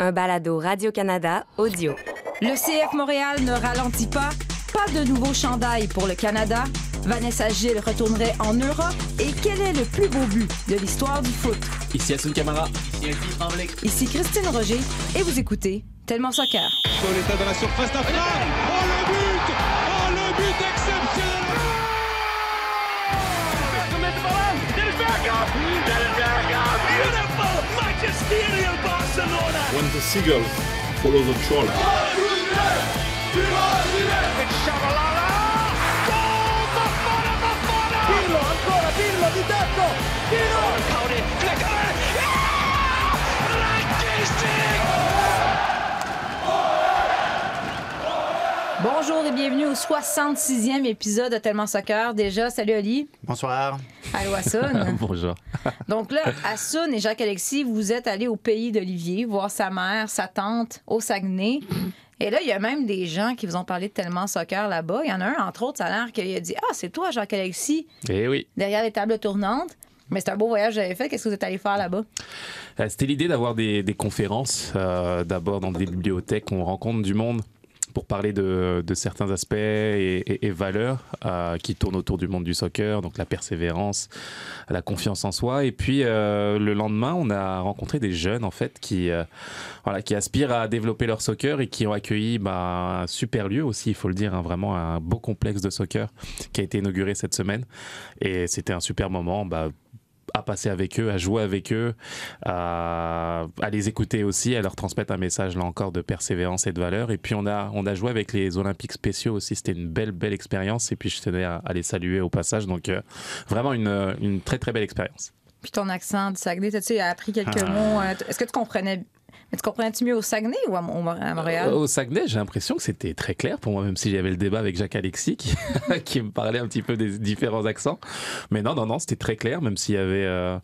un balado Radio-Canada audio. Le CF Montréal ne ralentit pas. Pas de nouveau chandail pour le Canada. Vanessa Gilles retournerait en Europe. Et quel est le plus beau but de l'histoire du foot? Ici Assun Camara. Ici Christine Roger et vous écoutez Tellement Soccer. Dans la surface d'affaire. Oh le but Oh le but exceptionnel Barcelona! When the seagull follows the trawler. It's Shabalala! Goal! Ancora, di tetto! Bonjour et bienvenue au 66e épisode de Tellement Soccer. Déjà, salut Ali. Bonsoir. Allô Assun. Bonjour. Donc là, Assun et Jacques-Alexis, vous êtes allés au pays d'Olivier voir sa mère, sa tante au Saguenay. Et là, il y a même des gens qui vous ont parlé de tellement soccer là-bas. Il y en a un, entre autres, ça a l'air qu'il a dit Ah, c'est toi, Jacques-Alexis, Eh oui. derrière les tables tournantes. Mais c'est un beau voyage que j'avais fait. Qu'est-ce que vous êtes allé faire là-bas? Euh, C'était l'idée d'avoir des, des conférences, euh, d'abord dans des bibliothèques où on rencontre du monde pour parler de, certains aspects et valeurs euh, qui tournent autour du monde du soccer, donc la persévérance, la confiance en soi. Et puis euh, le lendemain, on a rencontré des jeunes en fait qui, euh, voilà, qui aspirent à développer leur soccer et qui ont accueilli bah, un super lieu aussi, il faut le dire, hein, vraiment un beau complexe de soccer qui a été inauguré cette semaine. Et c'était un super moment. Bah, à passer avec eux, à jouer avec eux, à, à les écouter aussi, à leur transmettre un message là encore de persévérance et de valeur. Et puis on a, on a joué avec les Olympiques spéciaux aussi, c'était une belle, belle expérience. Et puis je tenais à, à les saluer au passage. Donc euh, vraiment une, une très, très belle expérience. Puis ton accent du Saguenay, t'as-tu appris quelques Ah. mots? euh, Est-ce que tu comprenais. Mais tu comprenais-tu mieux au Saguenay ou à, Mo- à Montréal? Euh, Au Saguenay, j'ai l'impression que c'était très clair pour moi, même si j'avais le débat avec Jacques Alexis qui, qui me parlait un petit peu des différents accents. Mais non, non, non, c'était très clair, même s'il y avait euh,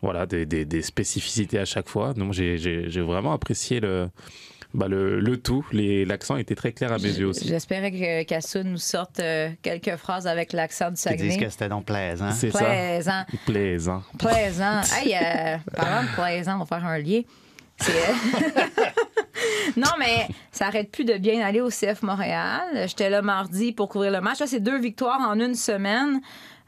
voilà, des, des- des spécificités à chaque fois. Non, j'ai- j'ai j'ai vraiment apprécié le, bah, le, le tout. Les- L'accent était très clair à mes yeux aussi. J'espérais que Kassoun nous sorte euh, quelques phrases avec l'accent du Ils disent Saguenay. que c'était donc plaisant. C'est ça. Plaisant. Plaisant. Plaisant. Hey, euh, parlant de plaisant, on va faire un lien. Non, mais ça arrête plus de bien aller au CF Montréal. J'étais là mardi pour couvrir le match. Là, c'est deux victoires en une semaine.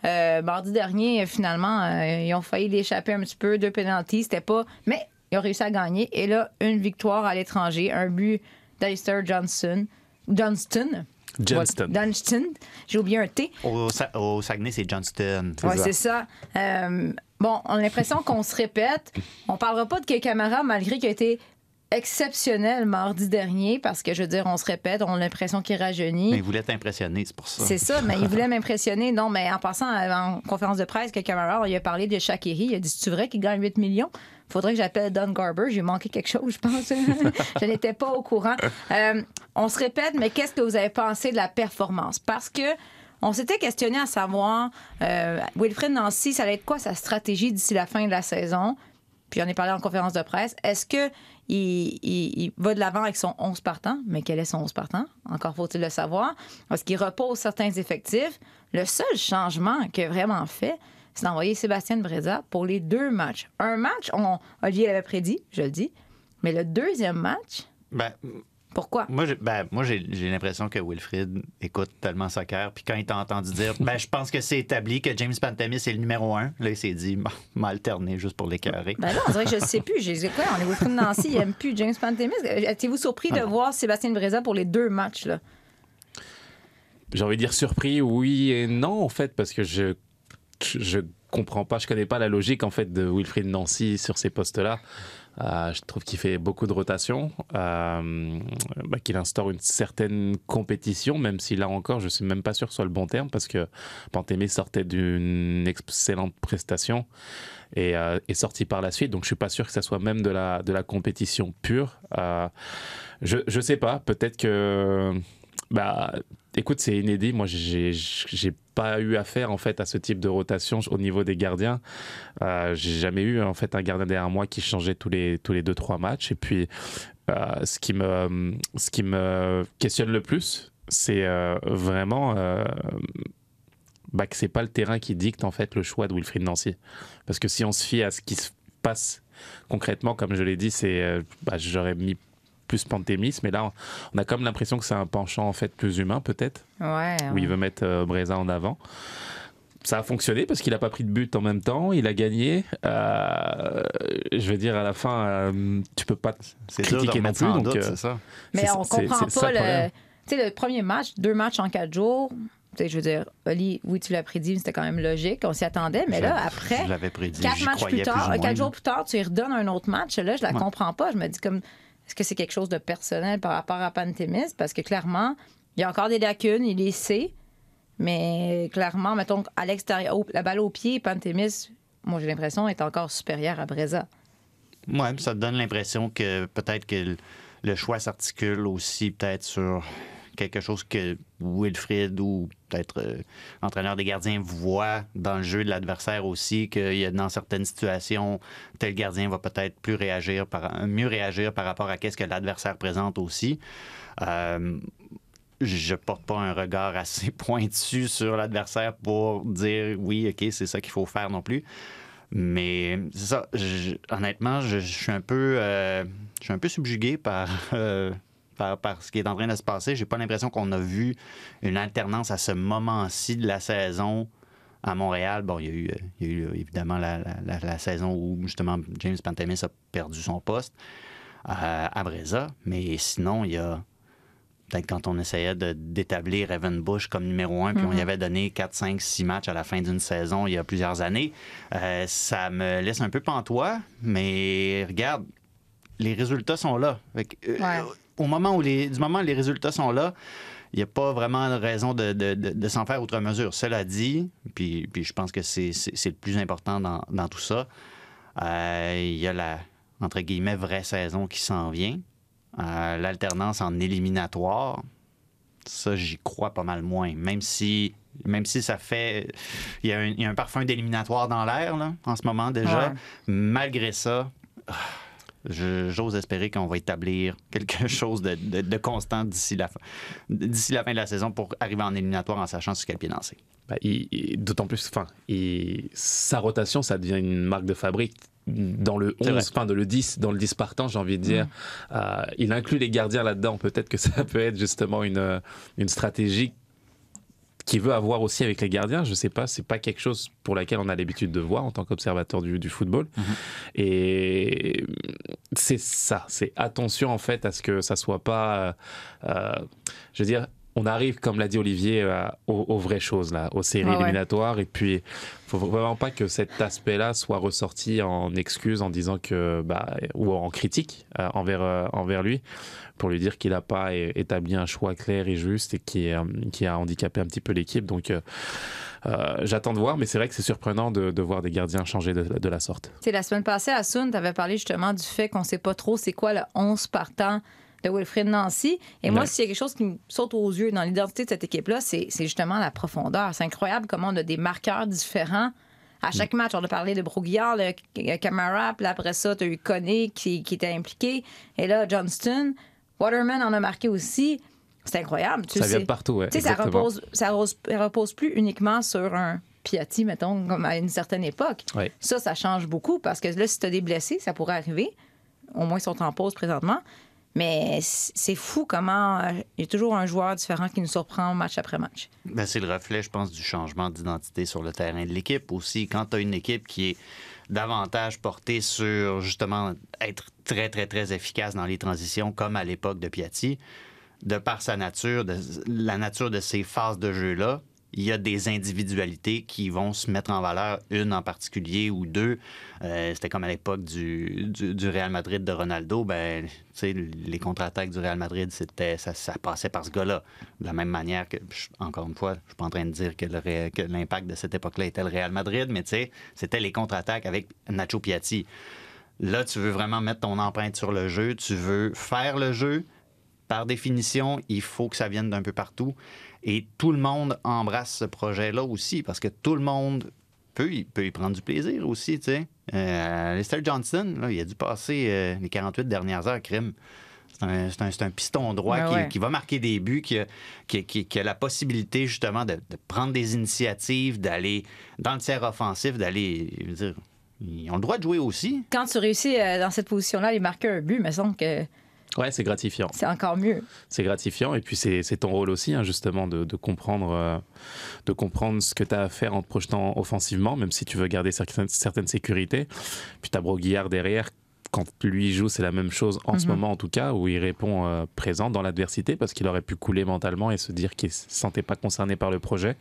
Euh, mardi dernier, finalement, euh, ils ont failli l'échapper un petit peu. Deux pénalties, c'était pas. Mais ils ont réussi à gagner. Et là, une victoire à l'étranger. Un but d'Alistair Johnson. Johnston. Johnston. Johnston. J'ai oublié un T. Au, Sa- au Saguenay, c'est Johnston. Oui, ça. c'est ça. Euh, bon, on a l'impression qu'on se répète. On parlera pas de quel Camara, malgré qu'il a été exceptionnel mardi dernier, parce que, je veux dire, on se répète, on a l'impression qu'il rajeunit. Mais il voulait t'impressionner, c'est pour ça. C'est ça, mais il voulait m'impressionner. Non, mais en passant en conférence de presse, que Camara, il a parlé de Shakiri. Il a dit C'est vrai qu'il gagne 8 millions? Faudrait que j'appelle Don Garber. J'ai manqué quelque chose, je pense. je n'étais pas au courant. Euh, on se répète, mais qu'est-ce que vous avez pensé de la performance? Parce que. On s'était questionné à savoir, euh, Wilfred Nancy, ça allait être quoi sa stratégie d'ici la fin de la saison? Puis j'en ai parlé en conférence de presse. Est-ce que il, il- il va de l'avant avec son 11 partant? Mais quel est son 11 partant? Encore faut-il le savoir. Est-ce qu'il repose certains effectifs? Le seul changement qu'il a vraiment fait, c'est d'envoyer Sébastien Breza pour les deux matchs. Un match, on, Olivier l'avait prédit, je le dis. Mais le deuxième match, Ben, pourquoi? moi, j'ai, ben, moi, j'ai, j'ai l'impression que Wilfrid écoute tellement soccer. Puis quand il t'a entendu dire, ben, je pense que c'est établi que James Pantamis est le numéro un, là, il s'est dit, Bon, m'a alterné juste pour l'écœurer. Ben là, on dirait que je ne sais plus. J'ai dit quoi? On est Wilfred Nancy, il n'aime plus James Pantemis. Êtes-vous surpris de voir Sébastien Breza pour les deux matchs? Là? J'ai envie de dire surpris, oui et non, en fait, parce que je, je comprends pas, je connais pas la logique, en fait, de Wilfried Nancy sur ces postes-là. Euh, je trouve qu'il fait beaucoup de rotation, euh, bah, qu'il instaure une certaine compétition, même si là encore, je suis même pas sûr que ce soit le bon terme, parce que Pantémé sortait d'une excellente prestation et euh, est sorti par la suite, donc je suis pas sûr que ça soit même de la, de la compétition pure. Euh, je, je sais pas, peut-être que bah, écoute, c'est inédit. Moi, j'ai pas eu affaire en fait à ce type de rotation au niveau des gardiens. Euh, j'ai jamais eu en fait un gardien derrière moi qui changeait tous les tous les deux trois matchs. Et puis, euh, ce qui me ce qui me questionne le plus, c'est euh, vraiment euh, bah, que c'est pas le terrain qui dicte en fait le choix de Wilfried Nancy. Parce que si on se fie à ce qui se passe concrètement, comme je l'ai dit, c'est, bah, j'aurais mis plus Pantémis, mais là, on a comme l'impression que c'est un penchant en fait plus humain, peut-être, Ouais. où il veut mettre euh, Breza en avant. Ça a fonctionné parce qu'il n'a pas pris de but en même temps, il a gagné. Euh, je veux dire, à la fin, euh, tu peux pas critiquer non plus. donc, euh, c'est ça. Mais on comprend pas le le. problème. Tu sais, le premier match, deux matchs en quatre jours. Tu sais, je veux dire, Oli, oui, tu l'as prédit, mais c'était quand même logique. On s'y attendait. Mais là, après, Je l'avais prédit. quatre matchs plus tard, quatre jours plus tard, tu lui redonnes un autre match. Là, je la Ouais. comprends pas. Je me dis comme, est-ce que c'est quelque chose de personnel par rapport à Pantémis? Parce que clairement, il y a encore des lacunes, il les sait. Mais clairement, mettons, à l'extérieur, la balle au pied, Pantémis, moi, j'ai l'impression, est encore supérieur à Breza. Ouais, ça donne l'impression que peut-être que le choix s'articule aussi peut-être sur quelque chose que Wilfrid ou peut-être euh, l'entraîneur des gardiens voit dans le jeu de l'adversaire aussi, qu'il y a dans certaines situations, tel gardien va peut-être plus réagir par, mieux réagir par rapport à qu'est-ce que l'adversaire présente aussi. Euh, je porte pas un regard assez pointu sur l'adversaire pour dire oui, OK, c'est ça qu'il faut faire non plus. Mais c'est ça. honnêtement, je, je suis un peu, euh, je suis un peu subjugué par, euh, par, par ce qui est en train de se passer. J'ai pas l'impression qu'on a vu une alternance à ce moment-ci de la saison à Montréal. Bon, il y a eu, euh, il y a eu évidemment la, la- la- la saison où justement James Pantemis a perdu son poste euh, à Breza. Mais sinon, il y a peut-être quand on essayait d'établir Evan Bush comme numéro un, puis on y avait donné 4, 5, 6 matchs à la fin d'une saison il y a plusieurs années, euh, ça me laisse un peu pantois, mais regarde, les résultats sont là. Fait que, euh, Ouais. Au moment où les, du moment où les résultats sont là, il n'y a pas vraiment de raison de, de- de- de s'en faire outre mesure. Cela dit, puis, puis je pense que c'est le plus important dans, dans tout ça, euh, il y a la, entre guillemets, vraie saison qui s'en vient. Euh, L'alternance en éliminatoire, ça, j'y crois pas mal moins. Même si, même si ça fait. Il y a un, il y a un parfum d'éliminatoire dans l'air, en ce moment déjà. Ouais. Malgré ça, ah, j'ose espérer qu'on va établir quelque chose de, de- de constant d'ici la, fin- d'ici la fin de la saison pour arriver en éliminatoire en sachant sur quel pied danser. Bah, il- D'autant plus, enfin, sa rotation, ça devient une marque de fabrique. Dans le C'est 11, vrai. enfin, dans le 10, dans le 10 partant, j'ai envie de dire, euh, il inclut les gardiens là-dedans. Peut-être que ça peut être justement une, une stratégie qu'il veut avoir aussi avec les gardiens. Je sais pas, c'est pas quelque chose pour laquelle on a l'habitude de voir en tant qu'observateur du, du football. Et c'est ça, c'est attention en fait à ce que ça soit pas, euh, euh, je veux dire, on arrive, comme l'a dit Olivier, euh, aux, aux vraies choses, là, aux séries ouais. éliminatoires. Et puis, faut vraiment pas que cet aspect-là soit ressorti en excuse en disant que, bah, ou en critique euh, envers, euh, envers lui, pour lui dire qu'il n'a pas établi un choix clair et juste et qui, euh, qui a handicapé un petit peu l'équipe. Donc, j'attends de voir, mais c'est vrai que c'est surprenant de, de voir des gardiens changer de, de la sorte. Sais, la semaine passée, à Sun, tu avais parlé justement du fait qu'on sait pas trop c'est quoi le 11 partant de Wilfrid Nancy. Et moi, s'il y a quelque chose qui me saute aux yeux dans l'identité de cette équipe-là, c'est justement la profondeur. C'est incroyable comment on a des marqueurs différents. À chaque match, on a parlé de Broguillard, le K- Camara, puis après ça, tu as eu Conné qui, qui était impliqué. Et là, Johnston. Waterman en a marqué aussi. C'est incroyable. Tu ça le vient sais. de partout, ouais, Tu sais, ça repose, ça repose, ça repose plus uniquement sur un Piatti, mettons, comme à une certaine époque. Ouais. Ça, ça change beaucoup parce que là, si tu as des blessés, ça pourrait arriver. Au moins, ils sont en pause présentement. Mais c'est fou comment euh, il y a toujours un joueur différent qui nous surprend match après match. Ben, c'est le reflet, je pense, du changement d'identité sur le terrain de l'équipe aussi. Quand tu une équipe qui est davantage portée sur justement être très, très, très efficace dans les transitions, comme à l'époque de Piatti, de par sa nature, de, la nature de ces phases de jeu-là, il y a des individualités qui vont se mettre en valeur, une en particulier ou deux. Euh, C'était comme à l'époque du, Real Madrid de Ronaldo. Ben, les contre-attaques du Real Madrid, ça, ça passait par ce gars-là. De la même manière que, encore une fois, je suis pas en train de dire que l'impact de cette époque-là était le Real Madrid, mais c'était les contre-attaques avec Nacho Piatti. Là, tu veux vraiment mettre ton empreinte sur le jeu, tu veux faire le jeu. Par définition, il faut que ça vienne d'un peu partout. Et tout le monde embrasse ce projet-là aussi, parce que tout le monde peut y, peut y prendre du plaisir aussi, tu sais. Euh, Lester Johnson, là, il a dû passer euh, les 48 dernières heures crime. C'est un, c'est un- piston droit Ouais, qui, ouais. qui va marquer des buts, qui a, qui- qui- qui a la possibilité justement de, de prendre des initiatives, d'aller dans le tiers offensif, d'aller ils ont le droit de jouer aussi. Quand tu réussis euh, dans cette position-là, les marquer un but, il me semble que Ouais, c'est gratifiant. c'est encore mieux. C'est gratifiant. Et puis, c'est ton rôle aussi, hein, justement, de, de comprendre, euh, de comprendre ce que tu as à faire en te projetant offensivement, même si tu veux garder certaines, certaines sécurités. Puis, tu as Broguillard derrière. Quand lui joue, c'est la même chose en ce Mhm. moment, en tout cas, où il répond euh, présent dans l'adversité parce qu'il aurait pu couler mentalement et se dire qu'il ne se sentait pas concerné par le projet.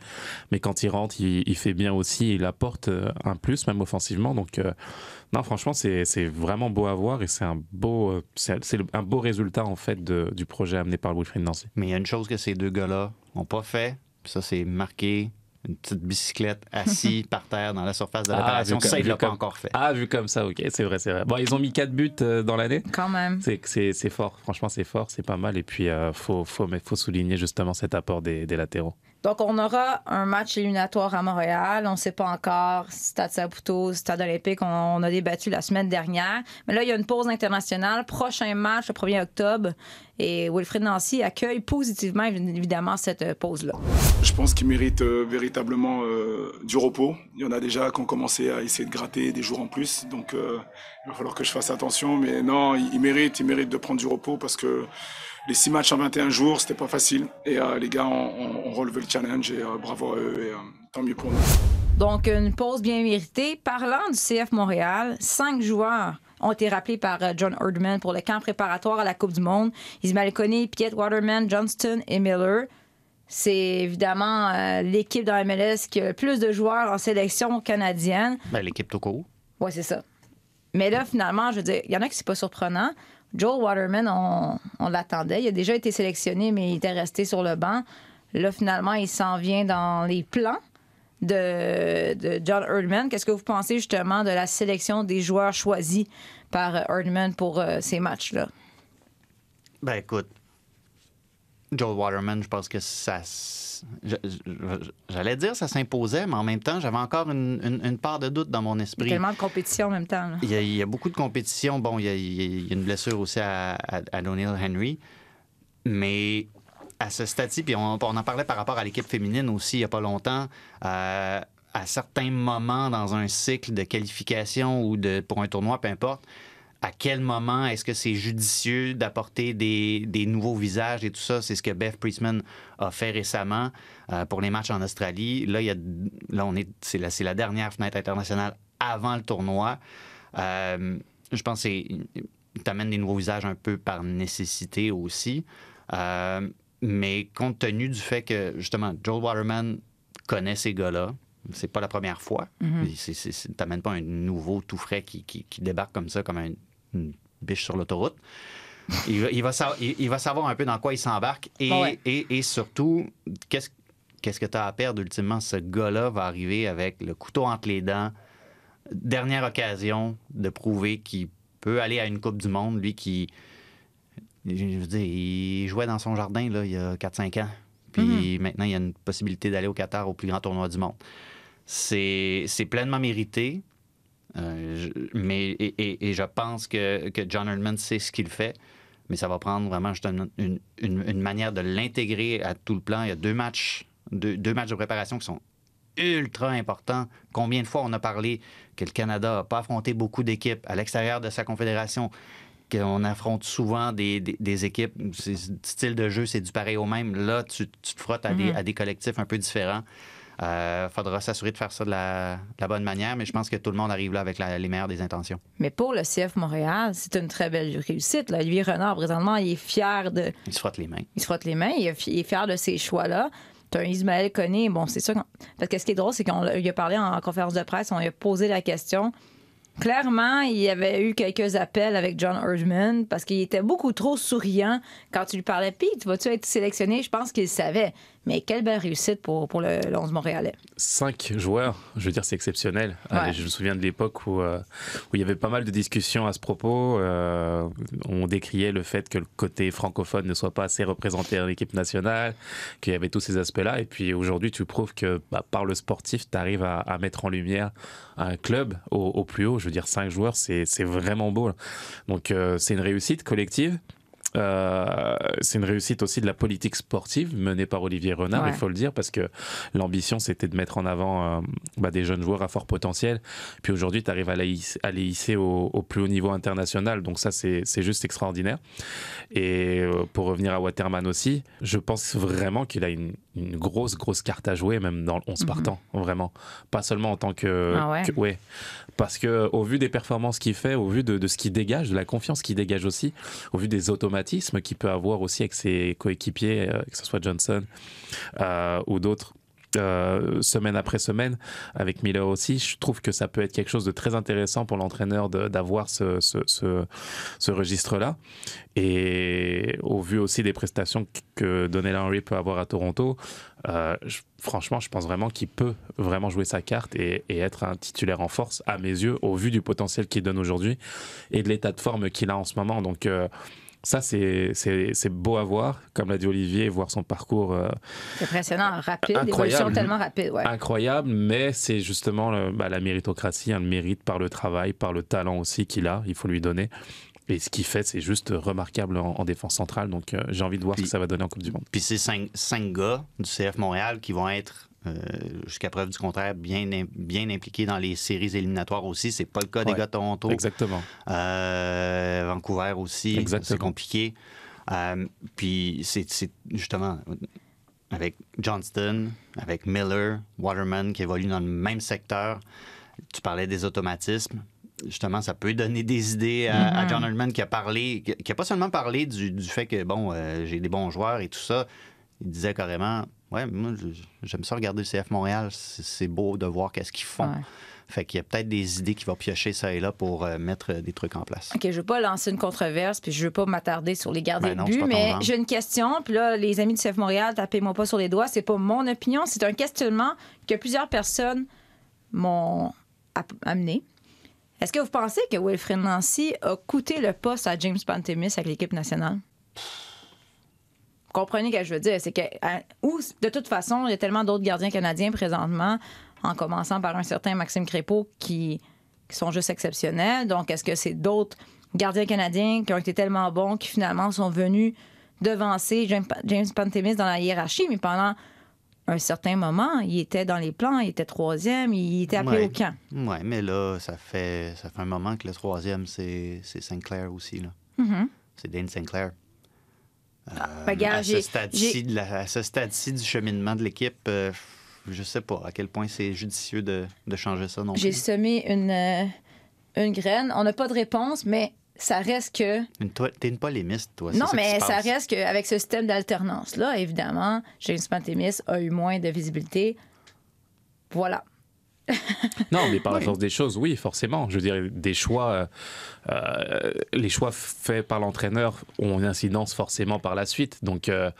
Mais quand il rentre, il, il fait bien aussi. Il apporte euh, un plus, même offensivement. Donc, euh, non, franchement, c'est c'est vraiment beau à voir et c'est un beau, euh, c'est c'est le- un beau résultat en fait de- du projet amené par Wilfried Nancy. Mais il y a une chose que ces deux gars-là n'ont pas fait, ça, c'est marqué une petite bicyclette assis par terre dans la surface de Ah, réparation. vu ça, comme- il vu l'a pas comme- encore fait. Ah, vu comme ça, ok, c'est vrai, c'est vrai. Bon, ils ont mis 4 buts euh, dans l'année. Quand même. C'est fort, franchement, c'est fort, c'est pas mal. Et puis, il faut, faut, mais faut souligner justement cet apport des, des latéraux. Donc, on aura un match éliminatoire à Montréal. On ne sait pas encore Stade Saputo, Stade Olympique. On, on a débattu la semaine dernière. Mais là, il y a une pause internationale. Prochain match, le 1er octobre. Et Wilfried Nancy accueille positivement, évidemment, cette euh, pause-là. Je pense qu'il mérite euh, véritablement euh, du repos. Il y en a déjà qui ont commencé à essayer de gratter des jours en plus. Donc, il va falloir que je fasse attention. Mais non, il, il mérite, il mérite de prendre du repos parce que les six matchs en 21 jours, c'était pas facile. Et euh, les gars ont, ont- ont relevé le challenge et euh, bravo à eux. Et euh, tant mieux pour nous. Donc, une pause bien méritée. Parlant du CF Montréal, cinq joueurs ont été rappelés par John Erdman pour le camp préparatoire à la Coupe du Monde. Ismaël Koné, Piet Waterman, Johnston et Miller. C'est évidemment euh, l'équipe dans la MLS qui a le plus de joueurs en sélection canadienne. Ben, L'équipe tout court. Oui, c'est ça. Mais là, finalement, je veux dire, il y en a qui c'est pas surprenant. Joel Waterman, on, l'attendait. Il a déjà été sélectionné, mais il était resté sur le banc. Là, finalement, il s'en vient dans les plans de, John Erdman. Qu'est-ce que vous pensez justement de la sélection des joueurs choisis par euh, Erdman pour euh, ces matchs-là? Ben écoute, Joel Waterman, je pense que ça. J'allais dire ça s'imposait, mais en même temps, j'avais encore une, une- une part de doute dans mon Il y a esprit. tellement de compétition en même temps. là. Il y, a, il y a beaucoup de compétition. Bon, il y a, il y a une blessure aussi à, à, Henry. Mais à ce stade-ci, puis on, on en parlait par rapport à l'équipe féminine aussi il n'y a pas longtemps, euh, à certains moments dans un cycle de qualification ou de, pour un tournoi, peu importe, à quel moment est-ce que c'est judicieux d'apporter des, des nouveaux visages et tout ça? C'est ce que Beth Priestman a fait récemment euh, pour les matchs en Australie. Là, il y a, là on est, c'est, la, c'est la dernière fenêtre internationale avant le tournoi. Euh, je pense que tu amènes des nouveaux visages un peu par nécessité aussi. Euh, mais compte tenu du fait que, justement, Joel Waterman connaît ces gars-là, c'est pas la première fois. Tu n'amènes pas un nouveau tout frais qui, qui- qui débarque comme ça, comme un- une biche sur l'autoroute. Il, va- il va sa- il- il va savoir un peu dans quoi il s'embarque et, Ouais. et, et surtout, qu'est-ce qu'est-ce que tu as à perdre ultimement? Ce gars-là va arriver avec le couteau entre les dents. Dernière occasion de prouver qu'il peut aller à une Coupe du Monde, lui qui. Je veux dire, il jouait dans son jardin là, il y a 4-5 ans. Puis maintenant, il y a une possibilité d'aller au Qatar au plus grand tournoi du monde. C'est pleinement mérité. Euh, je- mais, et, et- et je pense que, que John Herdman sait ce qu'il fait, mais ça va prendre vraiment juste une, une- une- une manière de l'intégrer à tout le plan. Il y a deux matchs, deux, deux matchs de préparation qui sont ultra importants. Combien de fois on a parlé que le Canada n'a pas affronté beaucoup d'équipes à l'extérieur de sa confédération, qu'on affronte souvent des, des- des équipes, c'est- style de jeu, c'est du pareil au même. Là, tu, tu te frottes à, des, à des collectifs un peu différents. Il faudra s'assurer de faire ça de la, de la bonne manière, mais je pense que tout le monde arrive là avec la- les meilleures des intentions. Mais pour le CF Montréal, c'est une très belle réussite. Là. Olivier Renard, présentement, il est fier de, Ils se frottent les mains. il se frotte les mains, il est fi- il est fier de ses choix-là. Tu un Ismaël Koné, bon, c'est sûr. Parce que ce qui est drôle, c'est qu'on il a parlé en conférence de presse, on lui a posé la question. Clairement, il y avait eu quelques appels avec John Erdman parce qu'il était beaucoup trop souriant quand tu lui parlais. Puis, tu vas-tu être sélectionné? Je pense qu'il savait. Mais quelle belle réussite pour, pour le, le 11 montréalais. Cinq joueurs, je veux dire, c'est exceptionnel. Ouais. Euh, je me souviens de l'époque où, euh, où il y avait pas mal de discussions à ce propos. Euh, on décriait le fait que le côté francophone ne soit pas assez représenté en équipe nationale, qu'il y avait tous ces aspects-là. Et puis aujourd'hui, tu prouves que bah, par le sportif, tu arrives à, à mettre en lumière un club au, au plus haut. Je veux dire, cinq joueurs, c'est c'est vraiment beau. là. Donc euh, c'est une réussite collective. Euh, c'est une réussite aussi de la politique sportive menée par Olivier Renard, Ouais. il faut le dire, parce que l'ambition c'était de mettre en avant euh, bah, des jeunes joueurs à fort potentiel. Puis aujourd'hui, tu arrives à, les hisser au, au plus haut niveau international, donc ça c'est juste extraordinaire. Et euh, pour revenir à Waterman aussi, je pense vraiment qu'il a une, une grosse, grosse carte à jouer, même dans le 11 partant, vraiment. Pas seulement en tant que. Mhm. Ah ouais? que- ouais. Parce que au vu des performances qu'il fait, au vu de, de ce qu'il dégage, de la confiance qu'il dégage aussi, au vu des automatismes qu'il peut avoir aussi avec ses coéquipiers, euh, que ce soit Johnson euh, ou d'autres. euh, semaine après semaine avec Miller aussi, je trouve que ça peut être quelque chose de très intéressant pour l'entraîneur d'avoir ce, ce, ce, registre-là. Et au vu aussi des prestations que Donnell Henry peut avoir à Toronto, franchement, je pense vraiment qu'il peut vraiment jouer sa carte et, être un titulaire en force, à mes yeux, au vu du potentiel qu'il donne aujourd'hui et de l'état de forme qu'il a en ce moment. Donc, ça, c'est c'est- c'est beau à voir, comme l'a dit Olivier, voir son parcours euh, C'est impressionnant, rapide, Incroyable. tellement rapide. Ouais. incroyable, mais c'est justement le- bah, la méritocratie, hein, le mérite par le travail, par le talent aussi qu'il a, il faut lui donner. Et ce qu'il fait, c'est juste remarquable en, en défense centrale. Donc, euh, j'ai envie de voir ce que ça va donner en Coupe du Monde. Puis c'est cinq, cinq gars du CF Montréal qui vont être, euh, jusqu'à preuve du contraire, bien, bien impliqués dans les séries éliminatoires aussi. C'est pas le cas des gars de Toronto. Exactement. Euh, Vancouver aussi, c'est compliqué. Euh, puis c'est justement avec Johnston, avec Miller, Waterman qui évoluent dans le même secteur. Tu parlais des automatismes. Justement, ça peut donner des idées à, à John Herdman qui a parlé, qui qui a pas seulement parlé du, du fait que bon, euh, j'ai des bons joueurs et tout ça. Il disait carrément, ouais, moi j'aime ça regarder le CF Montréal. C'est beau de voir qu'est-ce qu'ils font. Ouais. Fait qu'il y a peut-être des idées qui vont piocher ça et là pour euh, mettre des trucs en place. OK, je veux pas lancer une controverse, puis je veux pas m'attarder sur les gardiens Ben de but, mais j'ai une question, puis là, les amis du CF Montréal, tapez-moi pas sur les doigts, c'est pas mon opinion, c'est un questionnement que plusieurs personnes m'ont amené. Est-ce que vous pensez que Wilfred Nancy a coûté le poste à James Pantemis avec l'équipe nationale? Comprenez ce que je veux dire? C'est que, hein, ou, de toute façon, il y a tellement d'autres gardiens canadiens présentement, en commençant par un certain Maxime Crépeau, qui, qui sont juste exceptionnels. Donc, est-ce que c'est d'autres gardiens canadiens qui ont été tellement bons qui finalement sont venus devancer James, Pantemis dans la hiérarchie, mais pendant un certain moment, il était dans les plans, il était troisième, il était appelé Ouais. au camp. Oui, mais là, ça fait, ça fait un moment que le troisième, c'est Sinclair aussi. Là. Mhm. C'est Dane Sinclair. Euh, ben, gars, à, ce stade-ci du cheminement de l'équipe, euh, je sais pas à quel point c'est judicieux de, de changer ça non J'ai semé une, euh, une graine. On n'a pas de réponse, mais ça reste que. T'es une polémiste, toi. Non, ça mais ça passe. reste qu'avec ce système d'alternance-là, évidemment, James Pantemis a eu moins de visibilité. Voilà. Non, mais par la force des choses, oui, forcément. Je veux dire, des choix, euh, euh, les choix faits par l'entraîneur ont une incidence forcément par la suite. Donc, euh,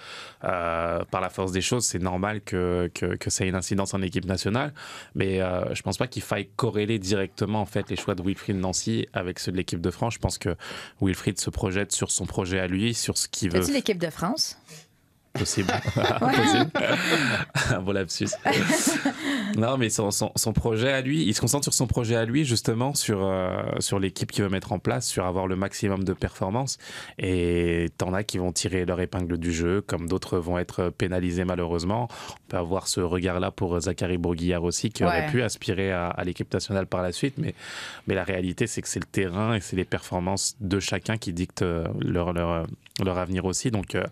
euh, par la force des choses, c'est normal que, que, que ça ait une incidence en équipe nationale. Mais je pense pas qu'il faille corréler directement en fait les choix de Wilfried Nancy avec ceux de l'équipe de France. Je pense que Wilfried se projette sur son projet à lui, sur ce qu'il veut. As-tu l'équipe de France? Possible. Possible. Un beau lapsus. non, mais son, son, son projet à lui, il se concentre sur son projet à lui, justement, sur, euh, sur l'équipe qu'il veut mettre en place, sur avoir le maximum de performance. Et t'en as qui vont tirer leur épingle du jeu, comme d'autres vont être pénalisés malheureusement. On peut avoir ce regard-là pour Zachary Bourguillard aussi, qui aurait pu aspirer à, à l'équipe nationale par la suite. Mais, mais la réalité, c'est que c'est le terrain et c'est les performances de chacun qui dictent euh, leur, leur, leur avenir aussi. Donc, euh,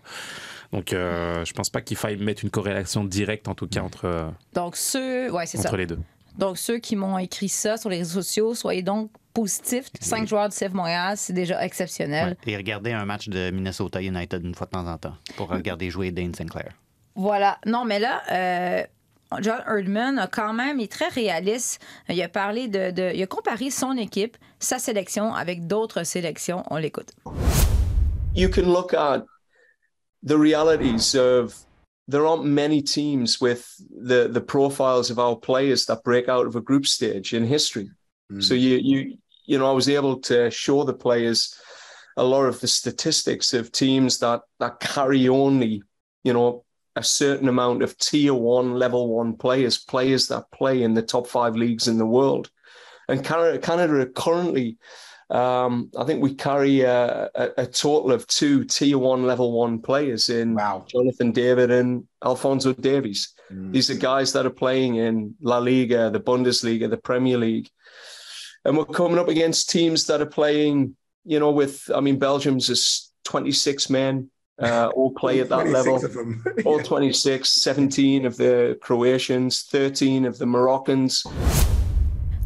donc, euh, je pense pas qu'il faille mettre une corrélation directe, en tout cas, entre, euh, Donc, ceux. Ouais, c'est ça. entre les deux. Donc, ceux qui m'ont écrit ça sur les réseaux sociaux, soyez donc positifs. Cinq joueurs du CF Montréal, c'est déjà exceptionnel. Ouais. Et regardez un match de Minnesota United une fois de temps en temps pour regarder jouer Dane Sinclair. Voilà. Non, mais là, euh, John Erdman a quand même, il est très réaliste. Il a parlé de, de- Il a comparé son équipe, sa sélection, avec d'autres sélections. On l'écoute. you can look at the realities of there aren't many teams with the the profiles of our players that break out of a group stage in history. Mm. So you you you know I was able to show the players a lot of the statistics of teams that that carry only you know a certain amount of tier one level one players players that play in the top five leagues in the world and Canada, Canada are currently Um, I think we carry a, a, a, total of two tier one, level one players in wow. Jonathan David and Alfonso Davies. Mm. These are guys that are playing in La Liga, the Bundesliga, the Premier League. And we're coming up against teams that are playing, you know, with, I mean, Belgium's is 26 men, uh, all play at that level. All 26, 17 of the Croatians, 13 of the Moroccans.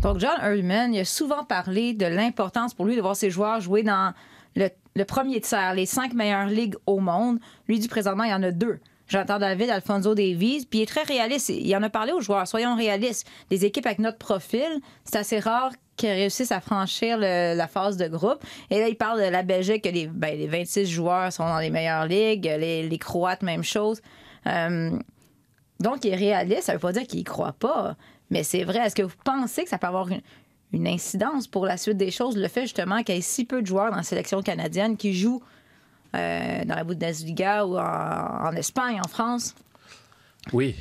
Donc, John Herdman, il a souvent parlé de l'importance pour lui de voir ses joueurs jouer dans le, premier tiers, les cinq meilleures ligues au monde. Lui dit présentement, il y en a deux. J'entends David Alfonso Davies, puis il est très réaliste. Il en a parlé aux joueurs. Soyons réalistes. Des équipes avec notre profil, c'est assez rare qu'ils réussissent à franchir la phase de groupe. Et là, il parle de la Belgique, que les, ben, les 26 joueurs sont dans les meilleures ligues, les, Croates, même chose. Euh, donc, il est réaliste. Ça veut pas dire qu'il n'y croit pas. Mais c'est vrai. Est-ce que vous pensez que ça peut avoir une, une, incidence pour la suite des choses, le fait justement qu'il y ait si peu de joueurs dans la sélection canadienne qui jouent euh, dans la Bundesliga ou en, en, Espagne, en France? Oui,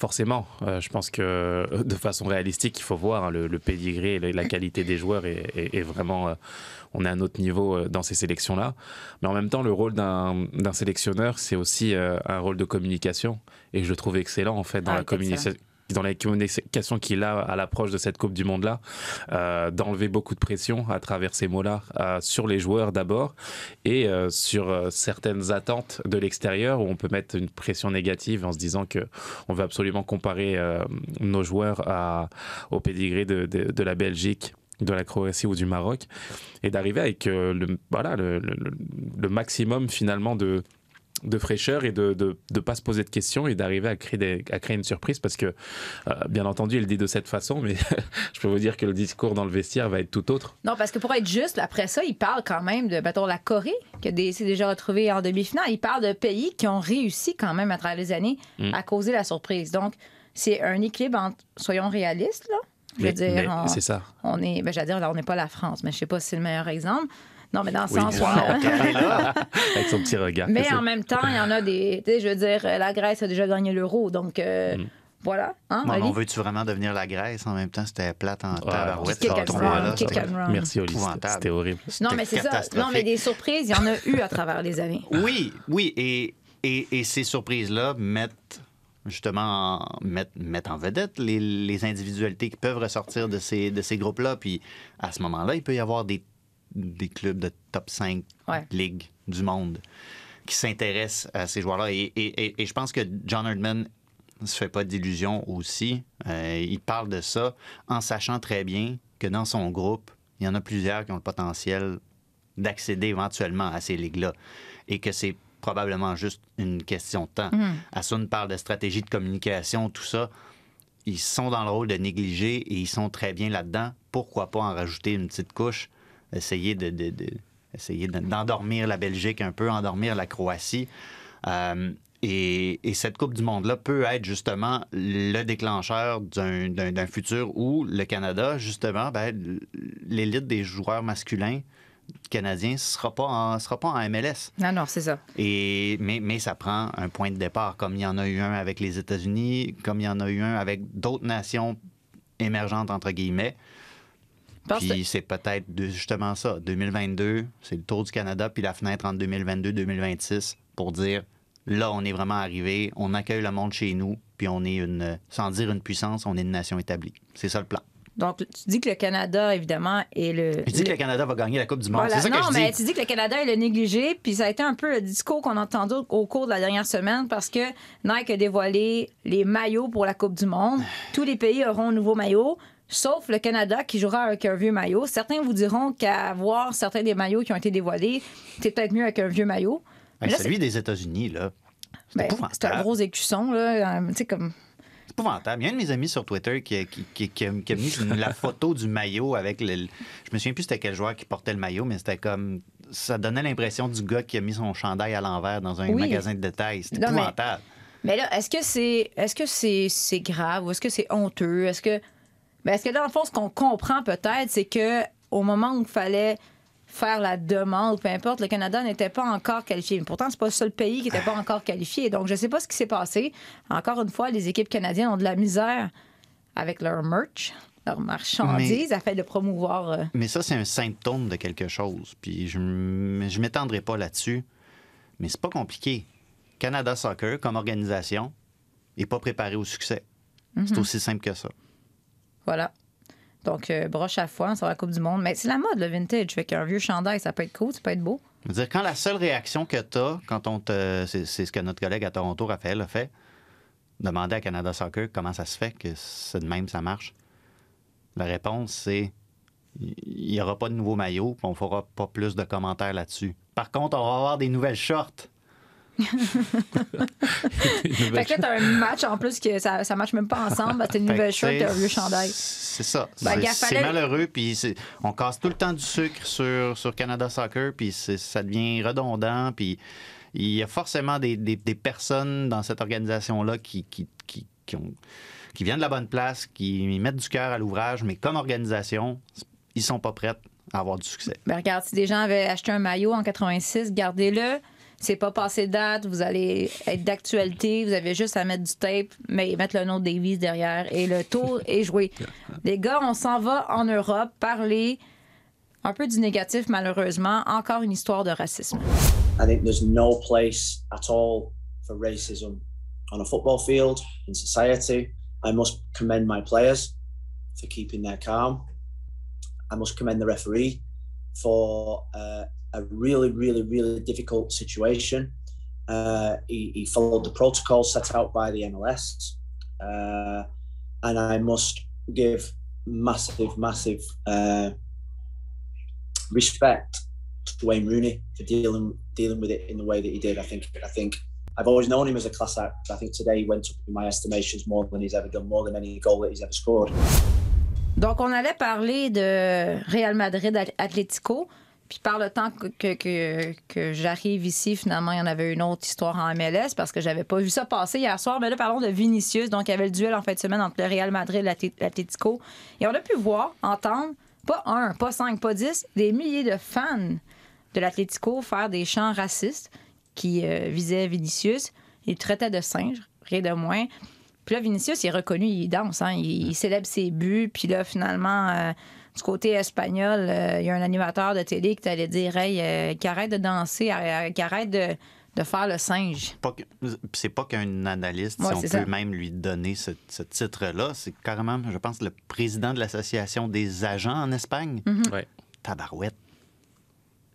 forcément. Euh, je pense que de façon réalistique, il faut voir hein, le, le pédigré et la qualité des joueurs est, est, est vraiment. Euh, on est à un autre niveau euh, dans ces sélections-là. Mais en même temps, le rôle d'un sélectionneur, c'est aussi euh, un rôle de communication. Et je le trouve excellent, en fait, dans Ah, la communication dans la communication qu'il a à l'approche de cette Coupe du Monde-là, euh, d'enlever beaucoup de pression à travers ces mots-là euh, sur les joueurs d'abord et euh, sur certaines attentes de l'extérieur où on peut mettre une pression négative en se disant que on veut absolument comparer nos joueurs au pédigré de, la Belgique de la Croatie ou du Maroc et d'arriver avec le, voilà, le maximum finalement de, de fraîcheur et de ne de, de pas se poser de questions et d'arriver à créer, des, à créer une surprise parce que, euh, bien entendu, il le dit de cette façon, mais je peux vous dire que le discours dans le vestiaire va être tout autre. Non, parce que pour être juste, après ça, il parle quand même de, mettons, la Corée, qui s'est déjà retrouvée en demi-finale. Il parle de pays qui ont réussi quand même à travers les années Mm. à causer la surprise. Donc, c'est un équilibre entre, soyons réalistes, là. Je veux Mais- dire, c'est ça. on est, ben, j'allais dire, là, on n'est pas la France, mais je sais pas si c'est le meilleur exemple. Non, mais dans le Oui. sens où... Avec son petit regard. Mais en même temps, il y en a des. Tu sais, je veux dire, la Grèce a déjà gagné l'euro, donc euh, Mm. voilà. Hein, Bon, on veut-tu vraiment devenir la Grèce? En même temps? C'était plate en tabarouette. Kick ce and tournoi-là. run, kick and run. Merci Oli, c'était- horrible. Non, mais c'est ça. Non, mais des surprises, il y en a eu à travers les années. Oui, oui, et, et, et ces surprises-là mettent justement mettent en vedette les, les individualités qui peuvent ressortir de ces, de ces groupes-là. Puis à ce moment-là, il peut y avoir des, des clubs de top 5 Ouais. ligues du monde qui s'intéressent à ces joueurs-là. Et, et- et- et je pense que John Herdman ne se fait pas d'illusions aussi. Euh, il parle de ça en sachant très bien que dans son groupe, il y en a plusieurs qui ont le potentiel d'accéder éventuellement à ces ligues-là et que c'est probablement juste une question de temps. Mhm. Asun parle de stratégie de communication, tout ça. Ils sont dans le rôle de négliger et ils sont très bien là-dedans. Pourquoi pas en rajouter une petite couche, essayer de, de- de- essayer de- d'endormir la Belgique un peu, endormir la Croatie. Euh, et, et cette Coupe du Monde-là peut être justement le déclencheur d'un, d'un- d'un futur où le Canada, justement, ben, l'élite des joueurs masculins canadiens ne sera, pas en- sera pas en MLS. Non, non, c'est ça. Et, mais, mais ça prend un point de départ, comme il y en a eu un avec les États-Unis, comme il y en a eu un avec d'autres nations émergentes, entre guillemets. Puis c'est peut-être justement ça. 2022, c'est le tour du Canada, puis la fenêtre entre 2022-2026 pour dire là, on est vraiment arrivé, on accueille le monde chez nous, puis on est une, sans dire une puissance, on est une nation établie. C'est ça le plan. Donc, tu dis que le Canada, évidemment, est le. Je dis le- que le Canada va gagner la Coupe du Monde. Voilà. C'est ça non, que je mais dis. tu dis que le Canada est le négligé, puis ça a été un peu le discours qu'on a entendu au cours de la dernière semaine parce que Nike a dévoilé les maillots pour la Coupe du Monde. Tous les pays auront un nouveau maillot. Sauf le Canada qui jouera avec un vieux maillot. Certains vous diront qu'à voir certains des maillots qui ont été dévoilés, c'est peut-être mieux avec un vieux maillot. Ben, là, celui des États-Unis, là. C'est Ben, épouvantable. c'est un gros écusson, là. euh, Tu sais, comme. C'est épouvantable. Il y a un de mes amis sur Twitter qui, a- qui- qui- qui a, mis la photo du maillot avec le. Je me souviens plus c'était quel joueur qui portait le maillot, mais c'était comme. Ça donnait l'impression du gars qui a mis son chandail à l'envers dans un Oui. magasin de détail. C'était mais- épouvantable. Mais là, est-ce que c'est est-ce que c'est c'est grave ou est-ce que c'est honteux? Est-ce que ben, est-ce que dans le fond, ce qu'on comprend peut-être, c'est que au moment où il fallait faire la demande, peu importe, le Canada n'était pas encore qualifié. Mais pourtant, c'est pas le seul pays qui n'était pas encore qualifié. Donc, je sais pas ce qui s'est passé. Encore une fois, les équipes canadiennes ont de la misère avec leur merch. leur marchandise afin de promouvoir. euh, Mais ça, c'est un symptôme de quelque chose. Puis je ne m'étendrai pas là-dessus. Mais c'est pas compliqué. Canada Soccer, comme organisation, n'est pas préparé au succès. C'est aussi simple que ça. Voilà. Donc, euh, broche à foin sur la Coupe du Monde. Mais c'est la mode, le vintage. Fait qu'un vieux chandail, ça peut être cool, ça peut être beau. Dire, quand la seule réaction que tu as, quand on te. C'est ce que notre collègue à Toronto, Raphaël, a fait, demander à Canada Soccer comment ça se fait que c'est de même, ça marche. La réponse, c'est il n'y aura pas de nouveau maillot, puis on fera pas plus de commentaires là-dessus. Par contre, on va avoir des nouvelles shorts. Fait que là, t'as un match en plus que ça, ça matche même pas ensemble. T'as une nouvelle shirt, t'as un vieux chandail. C'est ça. Ben, C'est- fallait- malheureux, puis on casse tout le temps du sucre sur, sur Canada Soccer, puis ça devient redondant, puis il y a forcément des, des- des personnes dans cette organisation-là qui, qui, qui, qui ont- qui viennent de la bonne place, qui mettent du cœur à l'ouvrage, mais comme organisation, ils sont pas prêts à avoir du succès. Ben, regarde, si des gens avaient acheté un maillot en 86, gardez-le. C'est pas passé de date, vous allez être d'actualité, vous avez juste à mettre du tape, mais mettre le nom de Davies derrière et le tour est joué. Les gars, on s'en va en Europe parler un peu du négatif, malheureusement. Encore une histoire de racisme. I think there's no place at all for racism on a football field, in society. I must commend my players for keeping their calm. I must commend the referee for uh, a really, really, really difficult situation. Uh, he, he followed the protocol set out by the MLS. Uh, and I must give massive, massive uh, respect to Wayne Rooney for dealing dealing with it in the way that he did. I think I think I've always known him as a class act. I think today he went up in my estimations more than he's ever done, more than any goal that he's ever scored. Donc, on allait parler de Real Madrid Atlético. Puis par le temps que, j'arrive ici, finalement, il y en avait une autre histoire en MLS parce que j'avais pas vu ça passer hier soir. Mais là, parlons de Vinicius. Donc, il y avait le duel en fin de semaine entre le Real Madrid et l'Atlético. Et on a pu voir, entendre, pas un, pas cinq, pas dix, des milliers de fans de l'Atlético faire des chants racistes qui euh, visaient Vinicius. Ils le traitaient de singe, rien de moins. Puis là, Vinicius, il est reconnu, il danse, hein, il, il célèbre ses buts. Puis là, finalement, euh, du côté espagnol, euh, il y a un animateur de télé qui t'allait dire hey, euh, qu'il arrête de danser, euh, qu'il arrête de, de faire le singe. C'est pas qu'un analyste, Ouais, si on peut ça. même lui donner ce, ce titre-là, c'est carrément, je pense, le président de l'Association des agents en Espagne. Mhm. Ouais. Tabarouette.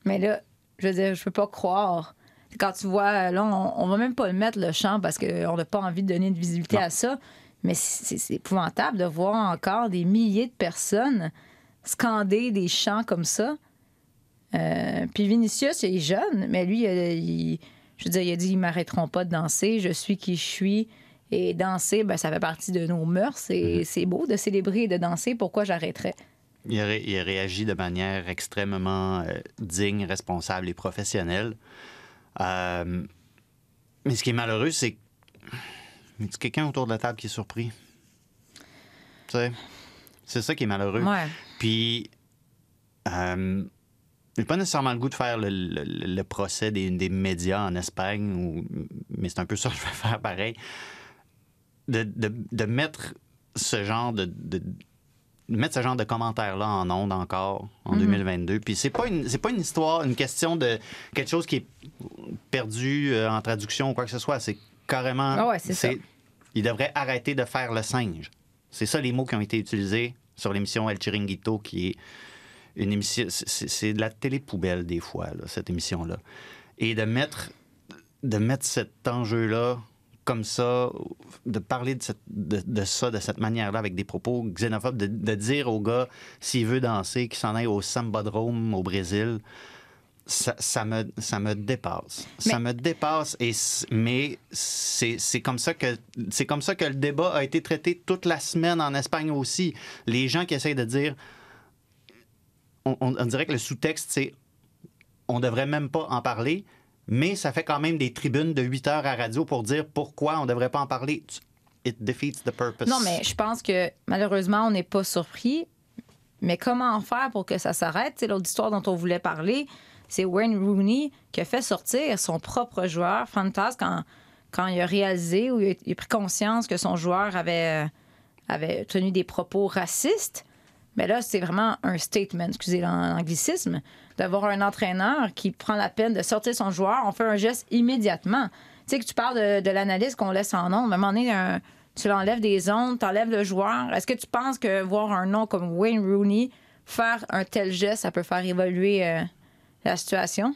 Mais là, je veux dire, je peux pas croire. Quand tu vois, là, on, on va même pas le mettre, le chant, parce qu'on n'a pas envie de donner de visibilité à ça. Mais c'est épouvantable de voir encore des milliers de personnes scander des chants comme ça. Euh, puis Vinicius, il est jeune, mais lui, euh, il- je veux dire, il a dit ils m'arrêteront pas de danser, je suis qui je suis. Et danser, ben, ça fait partie de nos mœurs. Et c'est beau de célébrer et de danser. Pourquoi j'arrêterais? Il a, ré- il a réagi de manière extrêmement euh, digne, responsable et professionnelle. Euh, mais ce qui est malheureux, c'est que. Quelqu'un autour de la table qui est surpris? Tu sais, c'est ça qui est malheureux. Ouais. Puis, euh, j'ai pas nécessairement le goût de faire le, le- le procès des, des médias en Espagne, ou- mais c'est un peu ça que je vais faire pareil. De, de- de mettre ce genre de, de- mettre ce genre de commentaires-là en ondes encore en Mhm. 2022. Puis c'est pas une c'est pas une histoire, une question de quelque chose qui est perdu euh, en traduction ou quoi que ce soit. C'est carrément. Ah ouais, c'est. Il devrait arrêter de faire le singe. C'est ça les mots qui ont été utilisés sur l'émission El Chiringuito, qui est une émission. C'est de la télé poubelle des fois, cette émission-là. Et de mettre, de mettre cet enjeu-là comme ça, de parler de, ça de cette manière-là avec des propos xénophobes, de, de dire au gars s'il veut danser, qu'il s'en aille au Sambadrome au Brésil, ça, ça me, ça me dépasse. Ça me dépasse, et, mais c'est comme, ça que- c'est comme ça que le débat a été traité toute la semaine en Espagne aussi. Les gens qui essayent de dire. On, on- on dirait que le sous-texte, c'est on devrait même pas en parler, mais ça fait quand même des tribunes de 8 heures à radio pour dire pourquoi on devrait pas en parler. It defeats the purpose. Non, mais je pense que malheureusement, on n'est pas surpris. Mais comment faire pour que ça s'arrête? C'est l'autre histoire dont on voulait parler. C'est Wayne Rooney qui a fait sortir son propre joueur, Fantas, quand, il a réalisé ou il a, pris conscience que son joueur avait, euh, avait tenu des propos racistes. Mais là, c'est vraiment un statement, excusez l'anglicisme, d'avoir un entraîneur qui prend la peine de sortir son joueur. On fait un geste immédiatement. Tu sais que tu parles de, de l'analyse qu'on laisse en ondes. À un moment donné, tu l'enlèves des ondes, tu enlèves le joueur. Est-ce que tu penses que voir un nom comme Wayne Rooney faire un tel geste, ça peut faire évoluer euh, la situation?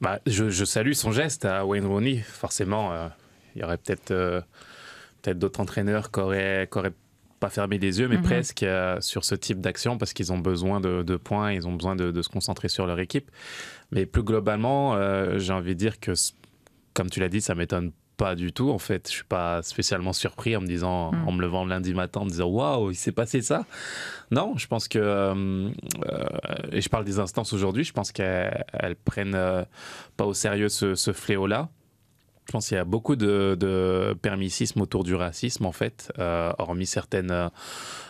Bah, je, je salue son geste à Wayne Rooney. Forcément, euh, il y aurait peut-être euh, peut-être d'autres entraîneurs qui auraient, qui auraient pas fermé les yeux, mais Mhm. presque euh, sur ce type d'action parce qu'ils ont besoin de, de points, ils ont besoin de, de se concentrer sur leur équipe. Mais plus globalement, j'ai envie de dire que, comme tu l'as dit, ça m'étonne pas du tout. En fait, je suis pas spécialement surpris en me disant, Mhm. en me levant lundi matin, en me disant waouh, il s'est passé ça. Non, je pense que, euh, euh, et je parle des instances aujourd'hui, je pense qu'elles elles prennent euh, pas au sérieux ce, ce fléau-là. Je pense qu'il y a beaucoup de, de permissisme autour du racisme, en fait, euh, hormis certaines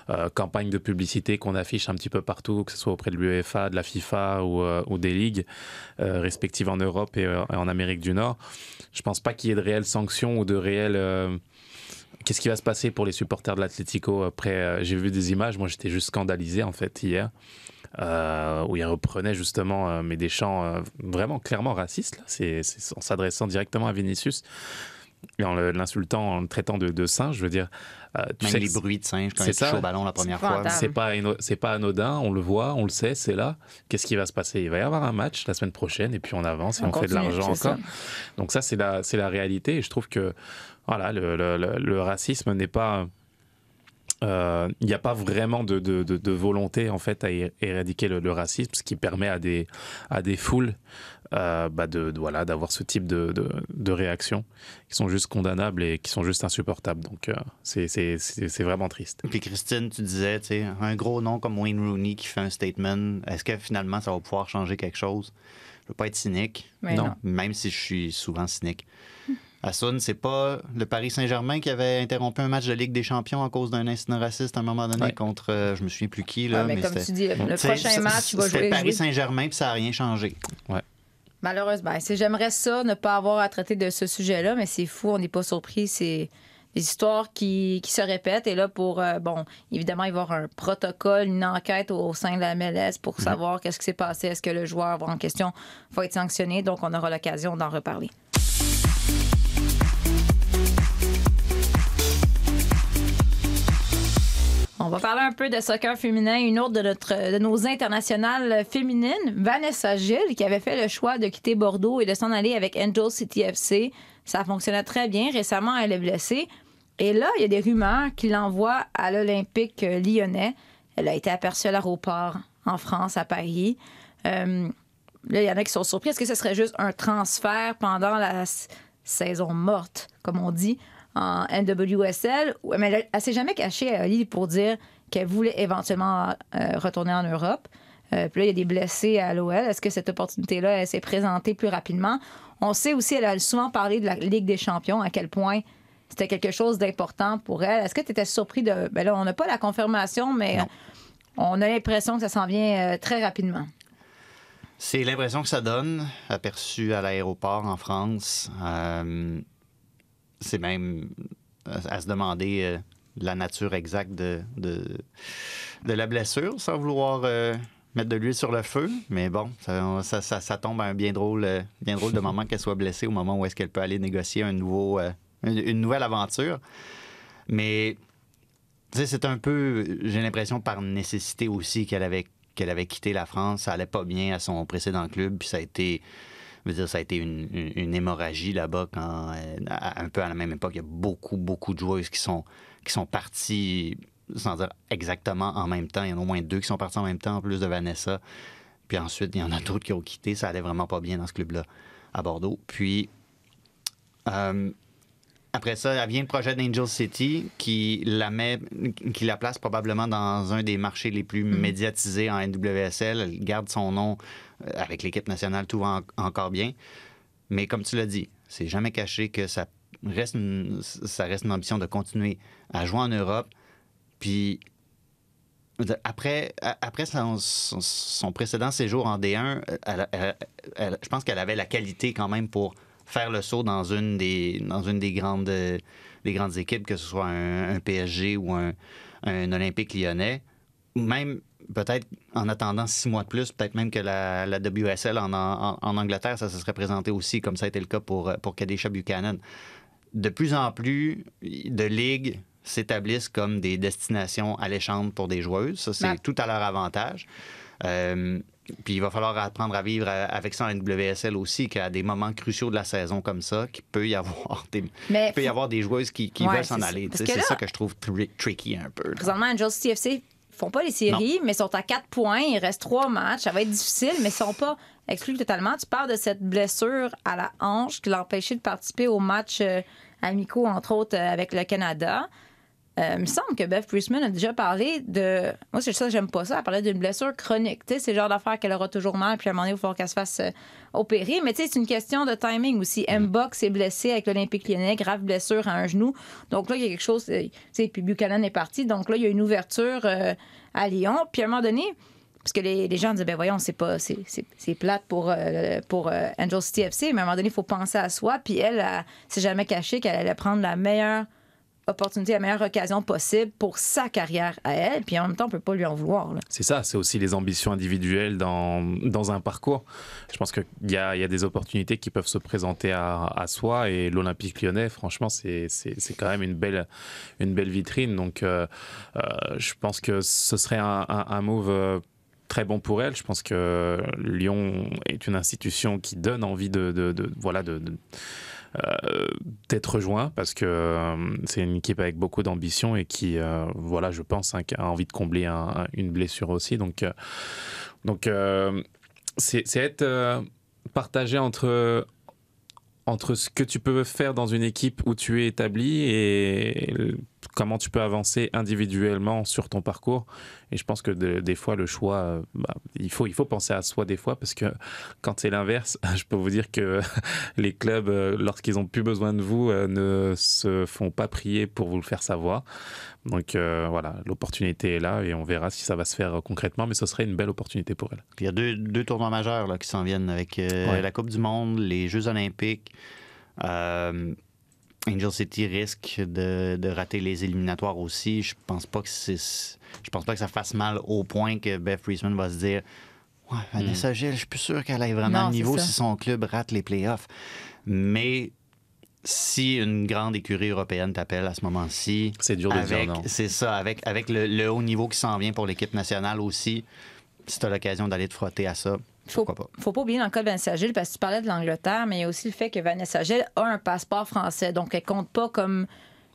euh, campagnes de publicité qu'on affiche un petit peu partout, que ce soit auprès de l'UEFA, de la FIFA ou, euh, ou des ligues respectives en Europe et, et en Amérique du Nord. Je pense pas qu'il y ait de réelles sanctions ou de réelles. euh, Qu'est-ce qui va se passer pour les supporters de l'Atlético après euh, J'ai vu des images, moi j'étais juste scandalisé en fait hier, euh, où ils reprenaient justement des chants vraiment clairement racistes, en s'adressant directement à Vinicius et en l'insultant, en le traitant de, de singe, je veux dire. euh, tu Même sais les bruits de singe quand c'est il touche ça. au ballon la première C'est fois. c'est pas, c'est pas anodin, on le voit, on le sait, c'est là. Qu'est-ce qui va se passer? Il va y avoir un match la semaine prochaine et puis on avance et on, fait de l'argent encore. Donc ça, c'est la, c'est la réalité. Et je trouve que voilà, le, le- le- le racisme n'est pas... euh, Il n'y a pas vraiment de, de- de- de volonté en fait à éradiquer le, le racisme, ce qui permet à des, à des foules euh, bah, de, de- voilà, d'avoir ce type de, de, de réactions qui sont juste condamnables et qui sont juste insupportables. Donc euh, c'est, c'est, c'est, c'est vraiment triste. Puis Christine, tu disais, tu sais, un gros nom comme Wayne Rooney qui fait un statement, est-ce que finalement ça va pouvoir changer quelque chose? Je veux pas être cynique, Mais non. même si je suis souvent cynique. Assun, c'est pas le Paris Saint-Germain qui avait interrompu un match de Ligue des Champions à cause d'un incident raciste à un moment donné Ouais. contre, euh, je me souviens plus qui, là. Ouais, mais, comme c'était- tu dis, le, Tu prochain match, il va C'était jouer. Paris jouer. Saint-Germain, puis ça n'a rien changé. Malheureusement, j'aimerais ça, ne pas avoir à traiter de ce sujet-là, mais c'est fou, on n'est pas surpris. C'est des histoires qui, qui se répètent. Et là, pour, euh, bon, évidemment, il va y avoir un protocole, une enquête au sein de la MLS pour savoir qu'est-ce qui s'est passé. Est-ce que le joueur en question va être sanctionné? Donc, on aura l'occasion d'en reparler. Va parler un peu de soccer féminin, une autre de, nos internationales féminines, Vanessa Gilles, qui avait fait le choix de quitter Bordeaux et de s'en aller avec Angel City FC. Ça fonctionnait très bien. Récemment, elle est blessée. Et là, il y a des rumeurs qui l'envoient à l'Olympique lyonnais. Elle a été aperçue à l'aéroport en France, à Paris. Euh, là, il y en a qui sont surpris. Est-ce que ce serait juste un transfert pendant la saison morte, comme on dit, en NWSL? Mais elle, elle s'est jamais cachée à Lille pour dire qu'elle voulait éventuellement euh, retourner en Europe. Euh, puis là, il y a des blessés à l'OL. Est-ce que cette opportunité-là, elle s'est présentée plus rapidement? On sait aussi, elle a souvent parlé de la Ligue des champions, à quel point c'était quelque chose d'important pour elle. Est-ce que tu étais surpris de... Ben là, on n'a pas la confirmation, mais Non. on a l'impression que ça s'en vient euh, très rapidement. C'est l'impression que ça donne, aperçu à l'aéroport en France. Euh, c'est même à, à se demander euh, la nature exacte de, de, la blessure, sans vouloir euh, mettre de l'huile sur le feu. Mais bon, ça, ça, tombe à un bien drôle, euh, bien drôle de moment qu'elle soit blessée au moment où est-ce qu'elle peut aller négocier un nouveau, euh, une, une nouvelle aventure. Mais c'est un peu, j'ai l'impression, par nécessité aussi qu'elle avait, qu'elle avait quitté la France. Ça allait pas bien à son précédent club, puis ça a été, dire, ça a été une, une- hémorragie là-bas quand, euh, un peu à la même époque, il y a beaucoup, beaucoup de joueuses qui sont, qui sont parties, sans dire exactement en même temps. Il y en a au moins deux qui sont partis en même temps, en plus de Vanessa. Puis ensuite, il y en a d'autres qui ont quitté. Ça allait vraiment pas bien dans ce club-là, à Bordeaux. Puis, euh, après ça, elle vient le projet d'Angel City qui la met, qui la place probablement dans un des marchés les plus médiatisés en NWSL. Elle garde son nom euh, avec l'équipe nationale, tout va en- encore bien. Mais comme tu l'as dit, c'est jamais caché que ça reste, une, ça reste une ambition de continuer à jouer en Europe. Puis après, après son, son- son précédent séjour en D1, elle- elle- elle- je pense qu'elle avait la qualité quand même pour faire le saut dans une des, dans une des grandes, euh, des grandes équipes, que ce soit un, un PSG ou un, un Olympique lyonnais, même peut-être en attendant six mois de plus, peut-être même que la, la WSL en, en- en Angleterre, ça se serait présenté aussi, comme ça a été le cas pour, pour Kadesha Buchanan. De plus en plus de ligues s'établissent comme des destinations alléchantes pour des joueuses. Ça, c'est Ben- tout à leur avantage. Euh, puis il va falloir apprendre à vivre avec ça en WSL aussi, qu'à des moments cruciaux de la saison comme ça, qu'il peut y avoir des, Mais il peut y avoir des joueuses qui, qui Ouais, veulent s'en aller. C'est là- ça que je trouve tri- tricky un peu. là. Présentement, Angels CFC font pas les séries, mais sont à 4 points. Il reste 3 matchs. Ça va être difficile, mais ils sont pas exclus totalement. Tu parles de cette blessure à la hanche qui l'a empêché de participer aux matchs euh, amicaux, entre autres, euh, avec le Canada. Euh, il me semble que Beth Priestman a déjà parlé de. Moi, c'est ça, j'aime pas ça. Elle parlait d'une blessure chronique. Tu sais, c'est le genre d'affaire qu'elle aura toujours mal, puis à un moment donné, il va falloir qu'elle se fasse euh, opérer. Mais tu sais, c'est une question de timing aussi. Mbok s'est blessé avec l'Olympique lyonnais, grave blessure à un genou. Donc là, il y a quelque chose. euh, Tu sais, puis Buchanan est parti. Donc là, il y a une ouverture euh, à Lyon. Puis à un moment donné, parce que les, les gens disent, ben voyons, c'est pas, c'est, plate pour, euh, pour euh, Angel City FC, mais à un moment donné, il faut penser à soi. Puis elle, elle, s'est jamais cachée qu'elle allait prendre la meilleure opportunité, la meilleure occasion possible pour sa carrière à elle. Puis en même temps, on peut pas lui en vouloir. C'est ça, c'est aussi les ambitions individuelles dans, dans un parcours. Je pense qu'il y a, y a des opportunités qui peuvent se présenter à, à soi et l'Olympique lyonnais, franchement, c'est quand même une belle, une belle vitrine. Donc, euh, euh, je pense que ce serait un, un, move euh, très bon pour elle. Je pense que Lyon est une institution qui donne envie de, de- voilà, de, d'être rejoint parce que euh, c'est une équipe avec beaucoup d'ambition et qui, euh, voilà, je pense, hein, a envie de combler un- un- une blessure aussi. Donc, euh, donc euh, c'est être euh, partagé entre entre ce que tu peux faire dans une équipe où tu es établi et comment tu peux avancer individuellement sur ton parcours. Et je pense que de- des fois, le choix, euh, bah, il, faut, il faut penser à soi des fois parce que quand c'est l'inverse, je peux vous dire que les clubs, euh, lorsqu'ils ont plus besoin de vous, euh, ne se font pas prier pour vous le faire savoir. Donc euh, voilà, l'opportunité est là et on verra si ça va se faire concrètement, mais ce serait une belle opportunité pour elle. Il y a deux, deux tournois majeurs là, qui s'en viennent avec euh, Ouais. la Coupe du Monde, les Jeux Olympiques. Euh, Angel City risque de, de rater les éliminatoires aussi. Je pense pas que c'est, je pense pas que ça fasse mal au point que Beth Priestman va se dire Ouais, Vanessa Gilles, je suis plus sûr qu'elle ait vraiment Non, le niveau si son club rate les playoffs. Mais si une grande écurie européenne t'appelle à ce moment-ci, C'est dur de avec, dire non. c'est ça, avec, avec le, le haut niveau qui s'en vient pour l'équipe nationale aussi, si tu as l'occasion d'aller te frotter à ça, Faut, pas? faut pas oublier dans le cas de Vanessa Gilles, parce que tu parlais de l'Angleterre, mais il y a aussi le fait que Vanessa Gilles a un passeport français. Donc, elle compte pas comme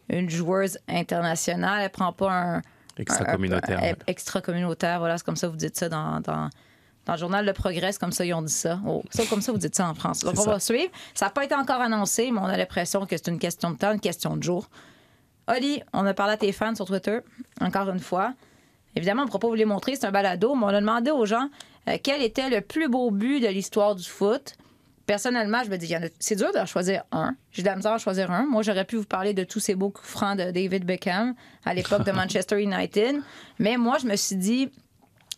une joueuse internationale. Elle prend pas un. Extra-communautaire, un- un- ouais. Extra-communautaire, voilà, c'est comme ça, vous dites ça dans. dans dans le journal Le Progrès, c'est comme ça, ils ont dit ça. Oh, ça, comme ça, vous dites ça en France. Donc, on ça. va suivre. Ça n'a pas été encore annoncé, mais on a l'impression que c'est une question de temps, une question de jour. Oli, on a parlé à tes fans sur Twitter, encore une fois. Évidemment, on ne pourra pas vous les montrer, c'est un balado, mais on a demandé aux gens euh, quel était le plus beau but de l'histoire du foot? Personnellement, je me dis, c'est dur de en choisir un. J'ai de la misère à choisir un. Moi, j'aurais pu vous parler de tous ces beaux coups francs de David Beckham à l'époque de Manchester United. Mais moi, je me suis dit,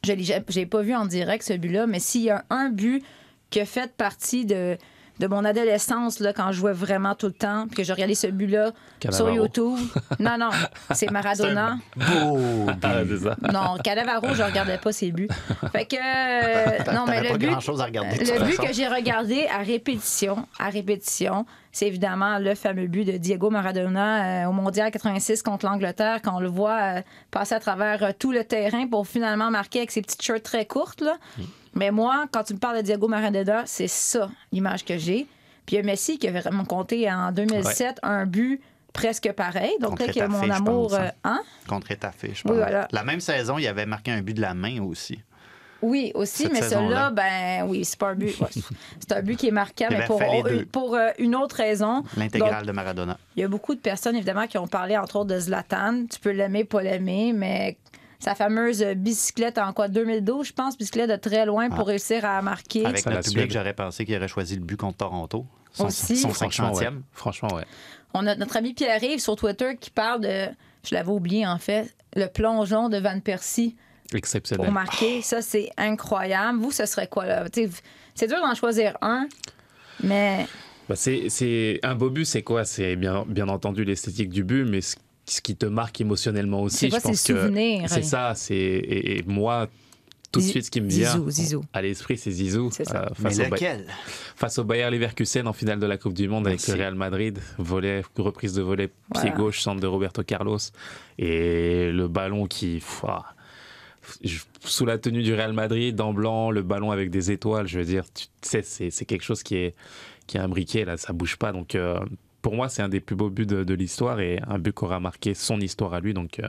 je j'ai pas vu en direct ce but-là, mais s'il y a un but qui a fait partie de, de mon adolescence, là, quand je jouais vraiment tout le temps, puis que j'ai regardé ce but-là sur. YouTube. Non, non, c'est Maradona. Beau Ah. Non, Cannavaro, je regardais pas ses buts. Fait que. euh, non, mais le but. à regarder, Le but façon. que j'ai regardé à répétition, à répétition, c'est évidemment le fameux but de Diego Maradona euh, au Mondial 86 contre l'Angleterre, quand on le voit euh, passer à travers euh, tout le terrain pour finalement marquer avec ses petites shirts très courtes. Là. Mais moi, quand tu me parles de Diego Maradona, c'est ça l'image que j'ai. Puis il y a Messi qui a vraiment compté en 2007 un but presque pareil. Donc Contre là, qu'il y a mon amour. pense, hein. hein? Contre Étafé, je Oui, pense. voilà. La même saison, il avait marqué un but de la main aussi. Oui, aussi, Cette mais celui-là, ben oui, c'est pas un but. ouais, c'est un but qui est marquant, mais avait pour, deux. pour euh, une autre raison. L'intégrale de Maradona. Il y a beaucoup de personnes, évidemment, qui ont parlé, entre autres, de Zlatan. Tu peux l'aimer, pas l'aimer, mais sa fameuse bicyclette en quoi 2012, je pense, bicyclette de très loin pour réussir à marquer. Avec notre public, j'aurais pensé qu'il aurait choisi le but contre Toronto. Son, Aussi. son Franchement, ouais. 50e. Franchement, ouais. On a notre ami Pierre-Yves sur Twitter qui parle de, je l'avais oublié en fait, le plongeon de Van Persie Exceptionnel. pour marquer. Ça, c'est incroyable. Vous, ce serait quoi là? C'est dur d'en choisir un, mais c'est, c'est- un beau but, c'est quoi? C'est bien, bien entendu l'esthétique du but, mais ce, ce qui te marque émotionnellement aussi, C'est pense ces que souvenirs? c'est ça. C'est et, et moi, tout de suite, ce qui me vient Zizou, Zizou. à l'esprit, c'est Zizou C'est ça. euh, Mais face, au Bay- lequel? face au Bayer Leverkusen en finale de la Coupe du Monde avec le Real Madrid, volet, reprise de volet pied gauche, centre de Roberto Carlos et le ballon qui, pff, ah, sous la tenue du Real Madrid, en blanc, le ballon avec des étoiles, je veux dire, tu sais, c'est c'est quelque chose qui est qui est imbriqué là, ça bouge pas. Donc euh, pour moi, c'est un des plus beaux buts de, de l'histoire et un but qui aura marqué son histoire à lui. Donc euh,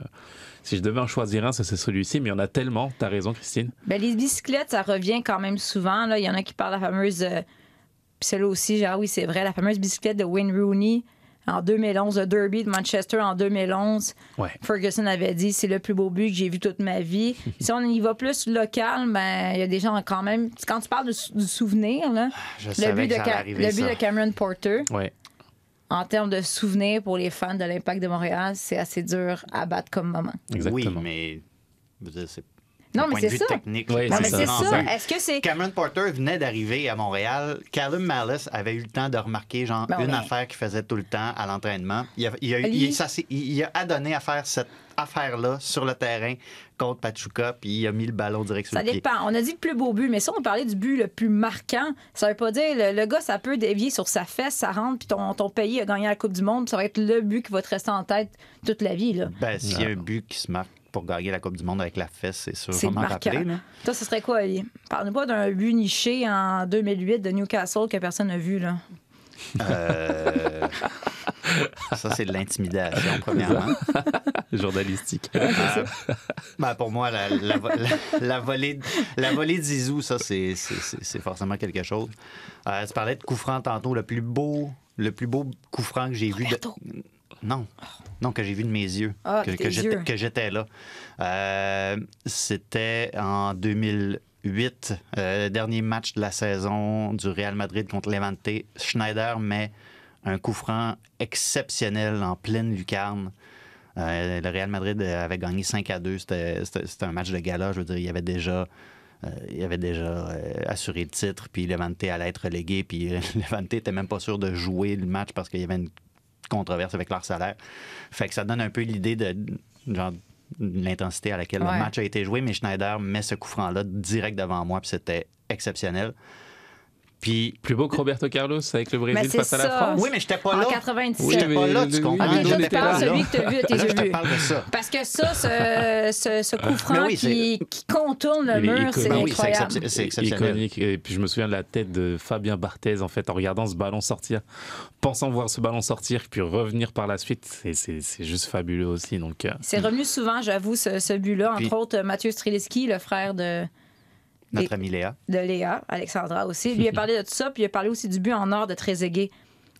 si je devais en choisir un, ce serait celui-ci. Mais il y en a tellement. T'as raison, Christine. Ben, les bicyclettes, ça revient quand même souvent. Là. Il y en a qui parlent de la fameuse. euh, Puis celle-là aussi, genre, oui, c'est vrai, la fameuse bicyclette de Wayne Rooney en 2011, le Derby de Manchester en 2011. Ouais. Ferguson avait dit c'est le plus beau but que j'ai vu toute ma vie. si on y va plus local, ben il y a des gens quand même. Quand tu parles du souvenir, là, Je le but, de, ça le but de Cameron Porter, Ouais. En termes de souvenir pour les fans de l'Impact de Montréal, c'est assez dur à battre comme moment. Exactement. Oui, mais c'est Non, mais point de c'est vue ça. technique. Oui, Non, c'est mais ça. c'est. Est-ce que c'est. Cameron Porter venait d'arriver à Montréal. Callum Malice avait eu le temps de remarquer genre Ben une affaire qu'il faisait tout le temps à l'entraînement. Il a, il a, Lui- il- ça s'est- il- il a adonné à faire cette affaire-là sur le terrain contre Pachuca, puis il a mis le ballon direct sur Ça le pied. dépend. On a dit le plus beau but, mais si on parlait du but le plus marquant, ça veut pas dire le, le gars, ça peut dévier sur sa fesse, ça rentre, puis ton, ton pays a gagné la Coupe du Monde, puis ça va être le but qui va te rester en tête toute la vie. Là. Ben, s'il y a un but qui se marque pour gagner la Coupe du Monde avec la fesse, c'est sûr. C'est vraiment marquant. rappelé, là. Toi, ce serait quoi, Ali? Parle-nous pas d'un but niché en 2008 de Newcastle que personne n'a vu. Là. Euh, Ça, c'est de l'intimidation, premièrement. Journalistique. Euh, ben, pour moi, la, la, vo- la- la volée, la volée de Zizou, ça, c'est- c'est c'est- c'est forcément quelque chose. Euh, tu parlais de coup franc tantôt. Le plus beau, le plus beau coup franc que j'ai vu. De... Non, non, que j'ai vu de mes yeux. Ah, que que j'étais- là. Euh, C'était en 2008, euh, dernier match de la saison du Real Madrid contre Levante. Schneider met un coup franc exceptionnel en pleine lucarne. Euh, le Real Madrid avait gagné 5 à 2. C'était un match de gala. Je veux dire, il avait déjà. euh, déjà assuré le titre, puis Levante allait être relégué, puis Levante était même pas sûr de jouer le match parce qu'il y avait une controverse avec leur salaire. Fait que ça donne un peu l'idée de l'intensité à laquelle Ouais. le match a été joué, mais Schneider met ce coup franc-là direct devant moi, puis c'était exceptionnel. Puis Plus beau que Roberto Carlos avec le Brésil face à la ça. France? oui, mais j'étais pas En là. 97. J'étais pas là, tu comprends? toi, on tu parles là. celui que tu as vu à tes Là, yeux je parle de ça. Parce que ça, ce, ce, ce coup franc oui, qui, qui contourne le mur, c'est Ben oui, c'est incroyable. c'est exceptionnel. iconique. Et puis je me souviens de la tête de Fabien Barthez en fait en regardant ce ballon sortir, pensant voir ce ballon sortir, puis revenir par la suite. C'est- juste fabuleux aussi. Donc euh, C'est revenu souvent, j'avoue, ce, ce but-là. Entre Puis- autres, Mathieu Streliski, le frère de, Notre ami Léa. de Léa, Alexandra aussi. Lui a parlé de tout ça, puis il a parlé aussi du but en or de Trezeguet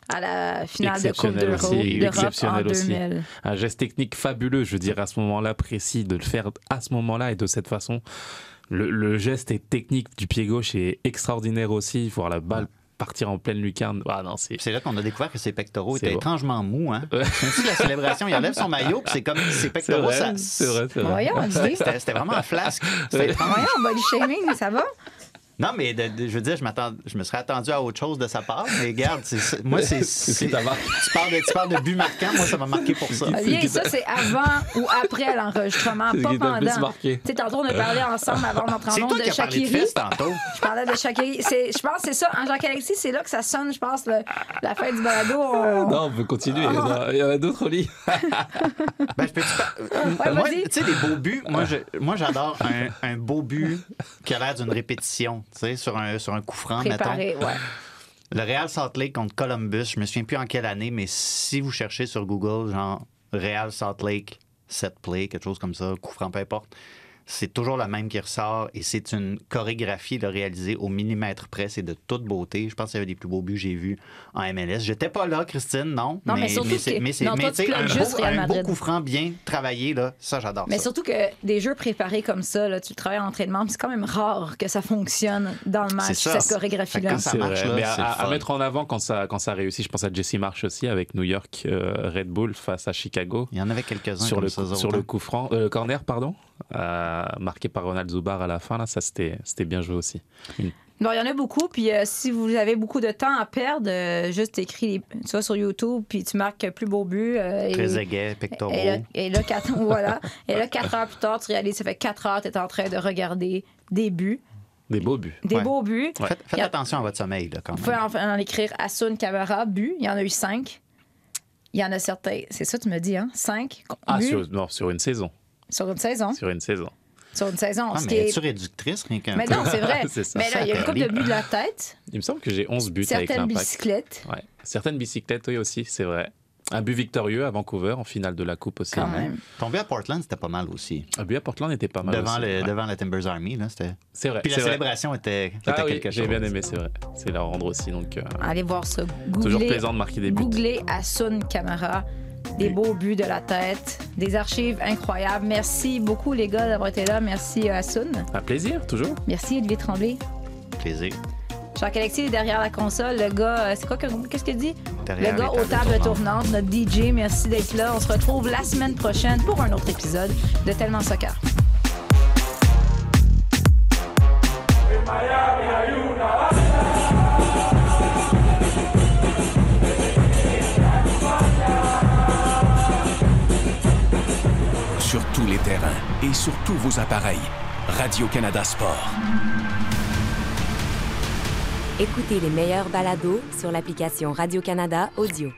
à la finale de Coupe d'Europe en exceptionnel aussi. 2000. un geste technique fabuleux, je veux dire à ce moment-là précis, de le faire à ce moment-là et de cette façon. Le, le geste est technique du pied gauche est extraordinaire aussi. Voir la balle partir en pleine lucarne. Ah non, c'est C'est là qu'on a découvert que ses pectoraux C'est étaient bon. étrangement mous. Hein? Ouais. Même la célébration, il enlève son maillot, puis c'est comme ses c'est pectoraux, vrai, ça. c'est vrai, c'est vrai. Voyons. C'était c'était vraiment un flasque. C'était étrange. Voyons, body shaming, ça va? Non, mais de- de- je veux dire, je, m'attends- je me serais attendu à autre chose de sa part. Mais regarde, c'est- c'est- moi, c'est. Tu parles, de, tu parles de but marquant, moi, ça m'a marqué pour ça. Ça, c'est avant ou après l'enregistrement, pas pendant. marqué? Tu sais, tantôt, on a parlé ensemble avant d'entrer en de Shakiri. tantôt. Je parlais de Shakiri. C'est- Je pense que c'est ça. En Jacques-Alexis, c'est là que ça sonne, je pense, le- la fin du balado. on- Non, on peut continuer. Il y en a- il y en a d'autres au lit. Ben, je peux Ouais, moi, vas-y. tu sais, des beaux buts, moi, je- moi j'adore un, un beau but qui a l'air d'une répétition, sur un, sur un coup franc, mettons. Préparé, ouais. Le Real Salt Lake contre Columbus, je me souviens plus en quelle année, mais si vous cherchez sur Google, genre Real Salt Lake, set play, quelque chose comme ça, coup franc, peu importe, c'est toujours le même qui ressort et c'est une chorégraphie là, réalisée au millimètre près. C'est de toute beauté. Je pense que c'est un des plus beaux buts que j'ai vus en MLS. J'étais pas là, Christine, non. Non, mais surtout c'est, que- mais c'est, non, mais toi, tu sais, tu un, beau, un beau coup franc bien travaillé, là, ça, j'adore Mais ça. surtout que des jeux préparés comme ça, là, tu travailles en entraînement, puis c'est quand même rare que ça fonctionne dans le match, C'est ça. cette que chorégraphie-là. quand ça C'est marche, vrai. là, Mais à, c'est le mettre en avant quand ça, quand ça réussit, je pense à Jesse Marsh aussi avec New York euh, Red Bull face à Chicago. Il y en avait quelques-uns Sur le, ça. sur le coup franc, euh, corner, pardon? Euh, marqué par Ronald Zubar à la fin, là, ça c'était c'était bien joué aussi. Une- Bon, il y en a beaucoup. Puis euh, si vous avez beaucoup de temps à perdre, euh, juste écris, les- tu vas sur YouTube, puis tu marques plus beau but. euh, et- Trezeguet, pectoraux. Et là, et là, quatre, voilà. Et là, quatre heures plus tard, tu réalises, ça fait quatre heures que tu es en train de regarder des buts, Des beaux buts. des Ouais. beaux buts. Faites, faites a- attention à votre sommeil, là, quand Vous pouvez même. en, en écrire Asun Camara, but. Il y en a eu cinq. Il y en a certains. C'est ça, tu me dis, hein? Cinq Ah, buts? sur, non, sur une saison. Sur une saison. Sur une saison. Sur une saison. Ah, ce mais qui est- es-tu réductrice, rien qu'un Mais non, c'est vrai. Mais là, il y a une couple de buts de la tête. Il me semble que j'ai 11 buts avec Certaines l'impact. bicyclettes, Ouais. Certaines bicyclettes, oui, aussi, c'est vrai. Un but victorieux à Vancouver en finale de la Coupe aussi. quand même. Ton but à Portland, c'était pas mal aussi. Un but à Portland était pas mal. Devant, aussi, le, ouais. devant la Timbers Army, là, c'était... C'est vrai. Puis la vrai. célébration était, était Ah oui, quelque j'ai bien aimé, c'est vrai. C'est la rendre aussi. Donc, euh, Allez voir ça. toujours Googlez, plaisant de marquer des buts. googlez Asun Camara. Des beaux buts de la tête, des archives incroyables. Merci beaucoup, les gars, d'avoir été là. Merci, euh, Asun. Un plaisir, toujours. Merci, Olivier Tremblay. Plaisir. Jacques-Alexis est derrière la console. Le gars, euh, c'est quoi que- qu'est-ce qu'il dit? Derrière le gars aux tables tournantes, notre DJ. Merci d'être là. On se retrouve la semaine prochaine pour un autre épisode de Tellement Soccer. Sur tous les terrains et sur tous vos appareils. Radio-Canada Sport. Écoutez les meilleurs balados sur l'application Radio-Canada Audio.